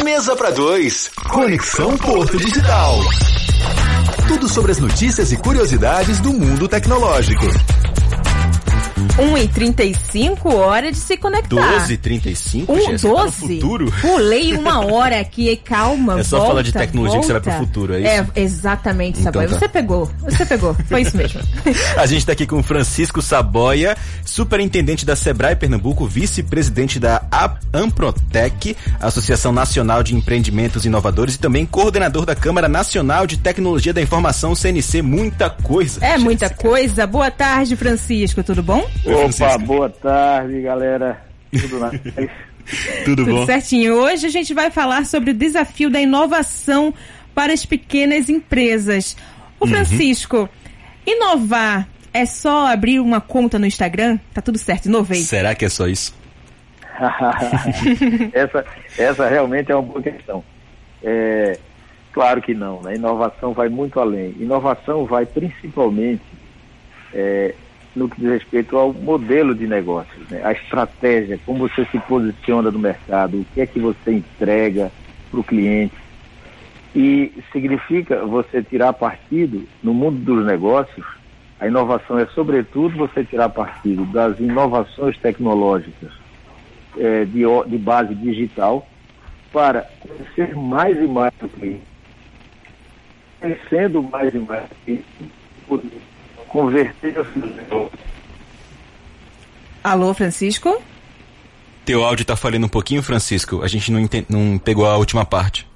Mesa para dois. Conexão Porto Digital. Tudo sobre as notícias e curiosidades do mundo tecnológico. 1h35, hora de se conectar. 12h35? Um, Jéssica, tá no 12? futuro? Pulei uma hora aqui, calma, É só volta, falar de tecnologia que você vai pro volta. futuro, é isso? É, exatamente, Então Saboia. tá. Você pegou, você pegou, foi isso mesmo. A gente tá aqui com o Francisco Saboia, superintendente da Sebrae Pernambuco, vice-presidente da Amprotec, Associação Nacional de Empreendimentos Inovadores e também coordenador da Câmara Nacional de Tecnologia da Informação, CNC. Muita coisa. É muita Jéssica. coisa. Boa tarde, Francisco, tudo bom? Oi, Opa, boa tarde, galera. Tudo na Tudo bom? certinho. Hoje a gente vai falar sobre o desafio da inovação para as pequenas empresas. Uhum. Ô Francisco, inovar é só abrir uma conta no Instagram? Tá tudo certo, inovei. Será que é só isso? essa, essa realmente é uma boa questão. É, claro que não, né? Inovação vai muito além. Inovação vai principalmente é, no que diz respeito ao modelo de negócios, né? a estratégia, como você se posiciona no mercado, o que é que você entrega para o cliente. E significa você tirar partido no mundo dos negócios. A inovação é, sobretudo, você tirar partido das inovações tecnológicas eh, de, de base digital para conhecer mais e mais o cliente. Conhecendo mais e mais o cliente, converter seus negócios. Alô, Francisco? Teu áudio tá falhando um pouquinho, Francisco. A gente não, não pegou a última parte.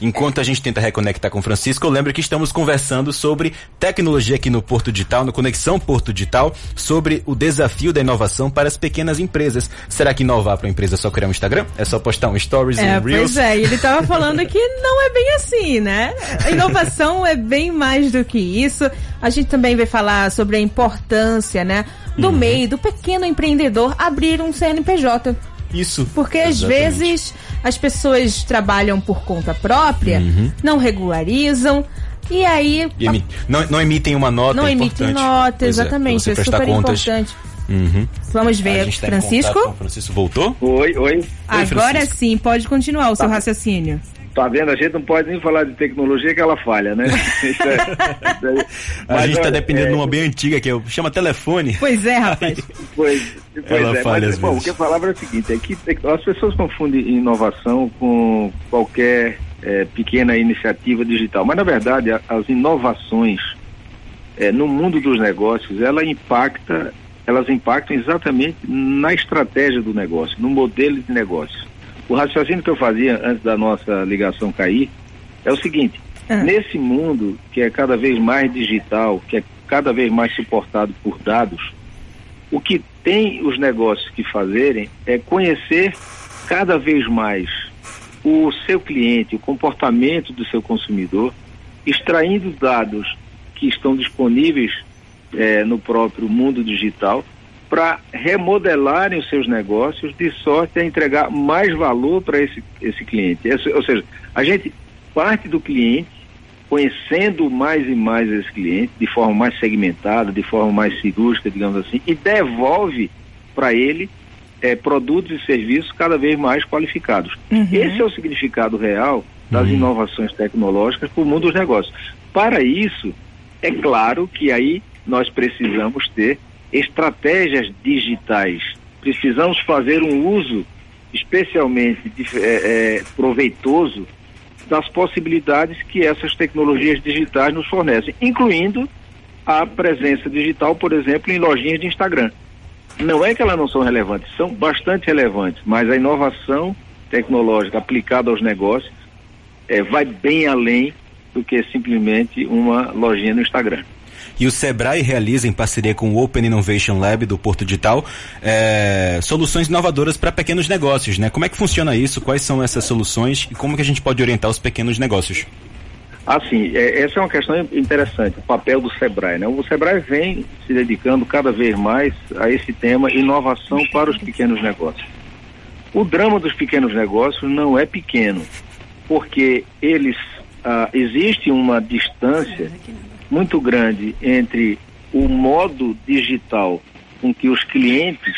Enquanto a gente tenta reconectar com o Francisco, eu lembro que estamos conversando sobre tecnologia aqui no Porto Digital, no Conexão Porto Digital, sobre o desafio da inovação para as pequenas empresas. Será que inovar para uma empresa é só criar um Instagram? É só postar um Stories, É, um Reels? pois é, ele tava falando que não é bem assim, né? A inovação é bem mais do que isso. A gente também vai falar sobre a importância, né, do Uhum. meio, do pequeno empreendedor abrir um CNPJ. Isso. Porque às Exatamente. vezes as pessoas trabalham por conta própria, não regularizam, e aí E emi- não, não emitem uma nota não é emitem nota, é, exatamente. É, prestar super contas. importante. Uhum. Vamos ver, tá Francisco? Francisco voltou? Oi, oi. Agora Francisco. sim, pode continuar o seu raciocínio. Tá vendo? A gente não pode nem falar de tecnologia que ela falha, né? Isso é- isso. A Mas, gente tá olha, dependendo é, de uma bem antiga que é o chama telefone. Pois é, rapaz. Pois, pois Ela é, falha mas, às bom, vezes. o que eu falava era o seguinte, é que é as pessoas confundem inovação com qualquer eh, pequena iniciativa digital, mas na verdade a- as inovações eh, no mundo dos negócios, ela impacta, elas impactam exatamente na estratégia do negócio, no modelo de negócio. O raciocínio que eu fazia antes da nossa ligação cair é o seguinte, Ah. nesse mundo que é cada vez mais digital, que é cada vez mais suportado por dados, o que tem os negócios que fazerem é conhecer cada vez mais o seu cliente, o comportamento do seu consumidor, extraindo dados que estão disponíveis eh, no próprio mundo digital para remodelarem os seus negócios de sorte a entregar mais valor para esse, esse cliente. Esse- ou seja, a gente parte do cliente conhecendo mais e mais esse cliente de forma mais segmentada, de forma mais cirúrgica, digamos assim, e devolve para ele eh, produtos e serviços cada vez mais qualificados. Esse é o significado real das inovações tecnológicas para o mundo dos negócios. Para isso, é claro que aí nós precisamos ter estratégias digitais. Precisamos fazer um uso especialmente eh, eh, proveitoso das possibilidades que essas tecnologias digitais nos fornecem, incluindo a presença digital, por exemplo, em lojinhas de Instagram. Não é que elas não são relevantes, são bastante relevantes, mas a inovação tecnológica aplicada aos negócios eh, vai bem além do que simplesmente uma lojinha no Instagram. E o Sebrae realiza, em parceria com o Open Innovation Lab do Porto Digital, é, soluções inovadoras para pequenos negócios, né? Como é que funciona isso? Quais são essas soluções e como que a gente pode orientar os pequenos negócios? Assim, é, essa é uma questão interessante, o papel do Sebrae. Né? O Sebrae vem se dedicando cada vez mais a esse tema inovação para os pequenos negócios. O drama dos pequenos negócios não é pequeno, porque eles ah, existe uma distância muito grande entre o modo digital com que os clientes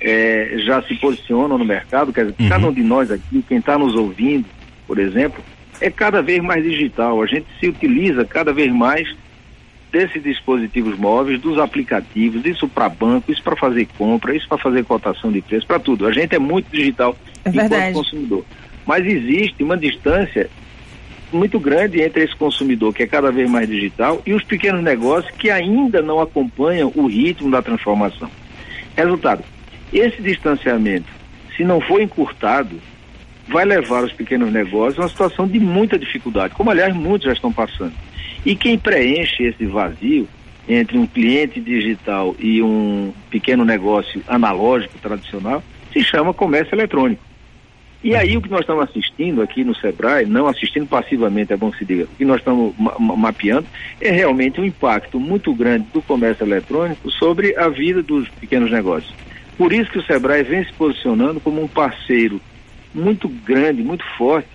é, já se posicionam no mercado, quer dizer, uhum. cada um de nós aqui, quem está nos ouvindo, por exemplo, é cada vez mais digital. A gente se utiliza cada vez mais desses dispositivos móveis, dos aplicativos, isso para banco, isso para fazer compra, isso para fazer cotação de preço, para tudo. A gente é muito digital é enquanto consumidor. Mas existe uma distância muito grande entre esse consumidor que é cada vez mais digital e os pequenos negócios que ainda não acompanham o ritmo da transformação. Resultado, esse distanciamento, se não for encurtado, vai levar os pequenos negócios a uma situação de muita dificuldade, como aliás muitos já estão passando. E quem preenche esse vazio entre um cliente digital e um pequeno negócio analógico tradicional se chama comércio eletrônico. E aí o que nós estamos assistindo aqui no Sebrae, não assistindo passivamente, é bom se diga, o que nós estamos ma mapeando é realmente um impacto muito grande do comércio eletrônico sobre a vida dos pequenos negócios. Por isso que o Sebrae vem se posicionando como um parceiro muito grande, muito forte,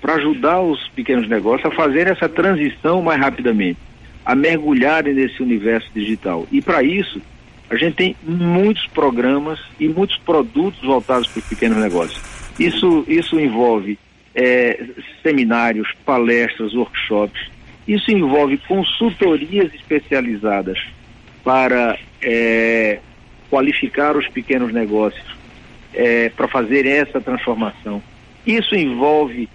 para ajudar os pequenos negócios a fazerem essa transição mais rapidamente, a mergulharem nesse universo digital. E para isso, a gente tem muitos programas e muitos produtos voltados para os pequenos negócios. Isso, isso envolve é, seminários, palestras, workshops. Isso envolve consultorias especializadas para é, qualificar os pequenos negócios, é, para fazer essa transformação. Isso envolve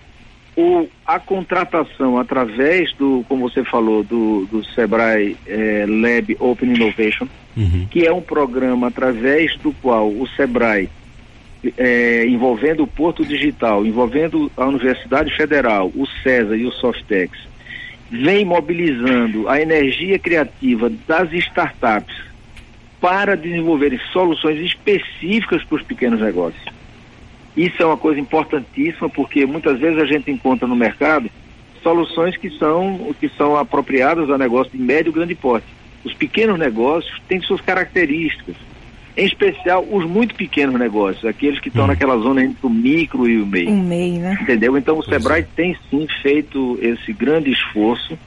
o, a contratação através do, como você falou, do, do Sebrae é, Lab Open Innovation, uhum. que é um programa através do qual o Sebrae é, envolvendo o Porto Digital, envolvendo a Universidade Federal, o CESA e o Softex, vem mobilizando a energia criativa das startups para desenvolverem soluções específicas para os pequenos negócios. Isso é uma coisa importantíssima porque muitas vezes a gente encontra no mercado soluções que são que são apropriadas a negócio de médio e grande porte. Os pequenos negócios têm suas características em especial os muito pequenos negócios, aqueles que estão hum. naquela zona entre o micro e o MEI. Um MEI, né? Entendeu? Então o pois Sebrae é. tem sim feito esse grande esforço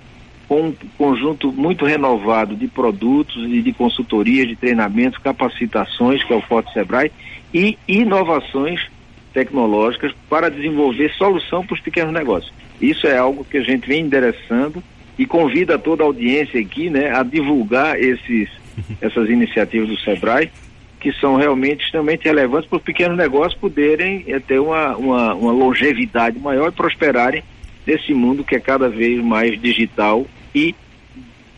com um conjunto muito renovado de produtos e de consultorias, de treinamentos, capacitações, que é o Forte Sebrae, e inovações tecnológicas para desenvolver solução para os pequenos negócios. Isso é algo que a gente vem endereçando e convida toda a audiência aqui né, a divulgar esses, essas iniciativas do Sebrae que são realmente extremamente relevantes para os pequenos negócios poderem é, ter uma, uma, uma, longevidade maior e prosperarem nesse mundo que é cada vez mais digital e,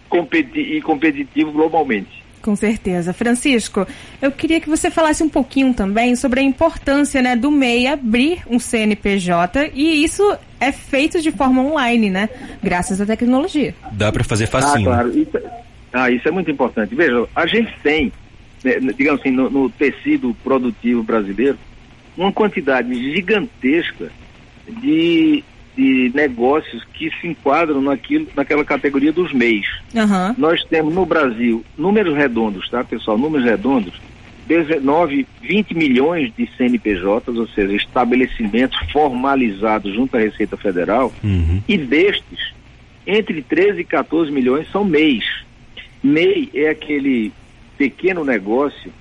competi e competitivo globalmente. Com certeza. Francisco, eu queria que você falasse um pouquinho também sobre a importância né, do MEI abrir um CNPJ e isso é feito de forma online, né? Graças à tecnologia. Dá para fazer facinho. Ah, claro. Isso, é, ah, isso é muito importante. Veja, a gente tem digamos assim, no, no, tecido produtivo brasileiro, uma quantidade gigantesca de, de negócios que se enquadram naquilo, naquela categoria dos MEIs. Uhum. Nós temos no Brasil, números redondos, tá, pessoal? Números redondos, 19, 20 milhões de CNPJs, ou seja, estabelecimentos formalizados junto à Receita Federal, uhum. e destes, entre 13 e 14 milhões são MEIs. MEI é aquele pequeno negócio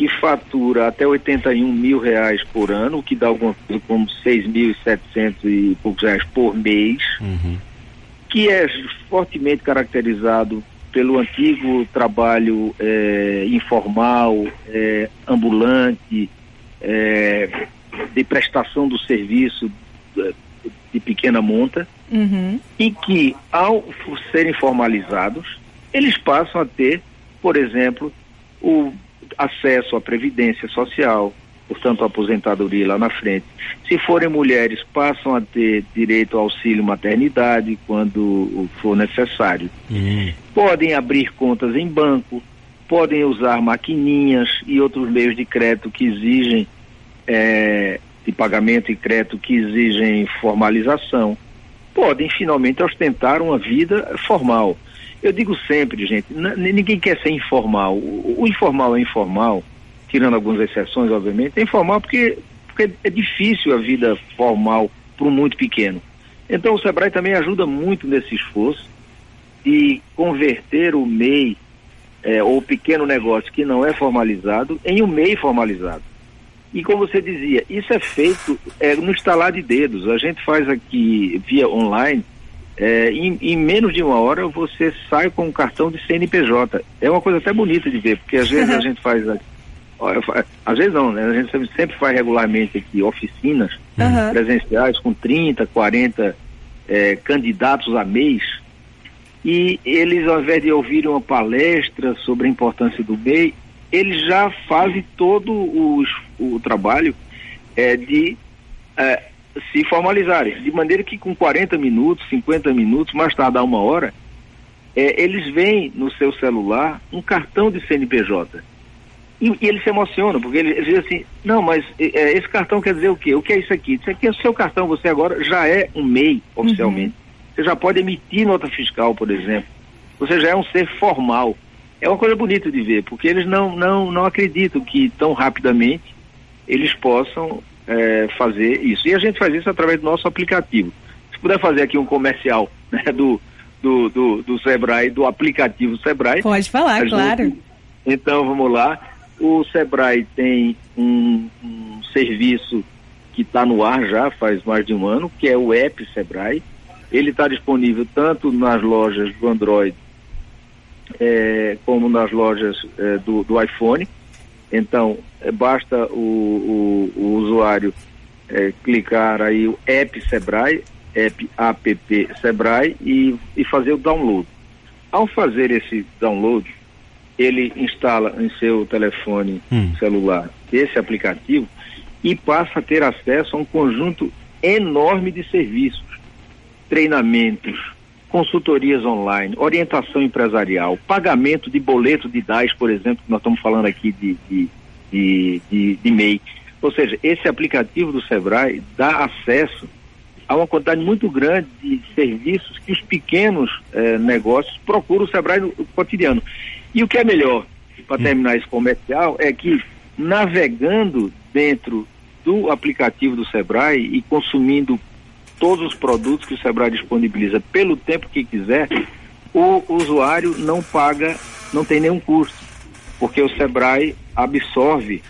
que fatura até 81 mil reais por ano, o que dá alguma coisa como 6.700 e poucos reais por mês, uhum. que é fortemente caracterizado pelo antigo trabalho é, informal, é, ambulante, é, de prestação do serviço de, de pequena monta, uhum. e que, ao serem formalizados, eles passam a ter por exemplo, o acesso à previdência social, portanto, a aposentadoria lá na frente. Se forem mulheres, passam a ter direito ao auxílio maternidade quando for necessário. Uhum. Podem abrir contas em banco, podem usar maquininhas e outros meios de crédito que exigem é, de pagamento e crédito que exigem formalização. Podem finalmente ostentar uma vida formal. Eu digo sempre, gente, ninguém quer ser informal. O, o, informal é informal, tirando algumas exceções, obviamente, é informal porque, porque é difícil a vida formal para um muito pequeno. Então o Sebrae também ajuda muito nesse esforço de converter o MEI é, ou pequeno negócio que não é formalizado em um MEI formalizado. E como você dizia, isso é feito é, no instalar de dedos. A gente faz aqui via online, é, em, em, menos de uma hora você sai com um cartão de CNPJ. É uma coisa até bonita de ver, porque às vezes a gente faz. Às vezes não, né? A gente sempre faz regularmente aqui oficinas uhum. presenciais com 30, 40 é, candidatos a mês. E eles, ao invés de ouvirem uma palestra sobre a importância do MEI, eles já fazem todo o, o trabalho é, de é, se formalizarem, de maneira que com 40 minutos, 50 minutos, mais tardar uma hora, é, eles veem no seu celular um cartão de CNPJ. E, e eles se emocionam, porque eles, eles dizem assim, não, mas é, esse cartão quer dizer o quê? O que é isso aqui? Isso aqui é o seu cartão, você agora já é um MEI oficialmente. Uhum. Você já pode emitir nota fiscal, por exemplo. Você já é um ser formal é uma coisa bonita de ver, porque eles não, não, não acreditam que tão rapidamente eles possam é, fazer isso. E a gente faz isso através do nosso aplicativo. Se puder fazer aqui um comercial né, do, do, do, do Sebrae, do aplicativo Sebrae. Pode falar, gente, claro. Então vamos lá. O Sebrae tem um, um serviço que está no ar já faz mais de um ano, que é o app Sebrae. Ele está disponível tanto nas lojas do Android é, como nas lojas é, do, do, iPhone. Então, é, basta o, o, o usuário é, clicar aí o app Sebrae, app app Sebrae e, e fazer o download. Ao fazer esse download, ele instala em seu telefone hum. celular esse aplicativo e passa a ter acesso a um conjunto enorme de serviços, treinamentos, consultorias online, orientação empresarial, pagamento de boleto de DAS, por exemplo, que nós estamos falando aqui de, de, de, de, de MEI. Ou seja, esse aplicativo do Sebrae dá acesso a uma quantidade muito grande de serviços que os pequenos eh, negócios procuram o Sebrae no cotidiano. E o que é melhor, para hum. terminar esse comercial, é que navegando dentro do aplicativo do Sebrae e consumindo todos os produtos que o Sebrae disponibiliza pelo tempo que quiser, o usuário não paga, não tem nenhum custo, porque o Sebrae absorve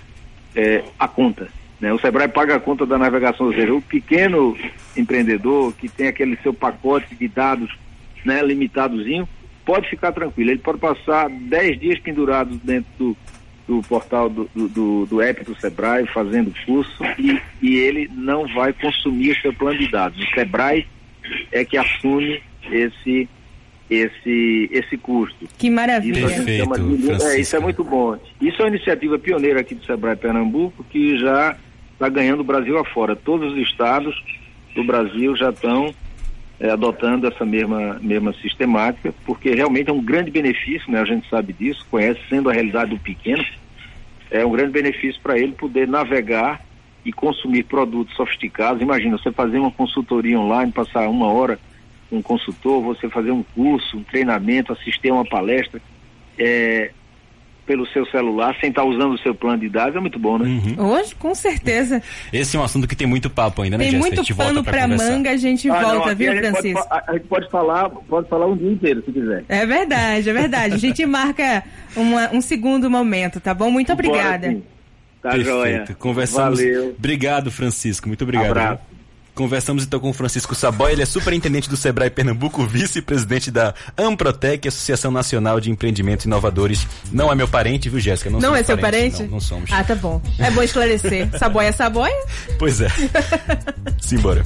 é, a conta. Né? O Sebrae paga a conta da navegação, ou seja, o pequeno empreendedor que tem aquele seu pacote de dados né, limitadozinho, pode ficar tranquilo. Ele pode passar 10 dias pendurados dentro do, do portal do, do, do, app do Sebrae fazendo curso e, e ele não vai consumir seu plano de dados. O Sebrae é que assume esse esse esse custo. Que maravilha. Isso, de, é, isso é muito bom. Isso é uma iniciativa pioneira aqui do Sebrae Pernambuco que já está ganhando o Brasil afora. Todos os estados do Brasil já estão é, adotando essa mesma, mesma sistemática, porque realmente é um grande benefício, né? a gente sabe disso, conhece sendo a realidade do pequeno, é um grande benefício para ele poder navegar e consumir produtos sofisticados. Imagina, você fazer uma consultoria online, passar uma hora com um consultor, você fazer um curso, um treinamento, assistir a uma palestra é, pelo seu celular, sem estar usando o seu plano de dados, é muito bom, né? Uhum. Hoje, com certeza. Esse é um assunto que tem muito papo ainda, né, Tem muito pano para manga, a gente ah, volta, não, viu, a Francisco? Pode, a, a, gente pode falar, pode falar um dia inteiro, se quiser. É verdade, é verdade. A gente marca uma, um segundo momento, tá bom? Muito obrigada. Tá Perfeito. joia. Conversamos. Valeu. Obrigado, Francisco. Muito obrigado. Abraço. Conversamos então com o Francisco Saboia, ele é superintendente do Sebrae Pernambuco, vice-presidente da Amprotec, Associação Nacional de Empreendimentos Inovadores. Não é meu parente, viu, Jéssica? Não, não é seu parente? Não, não somos. Ah, tá bom. É bom esclarecer. Saboia é Saboia? Pois é. Simbora.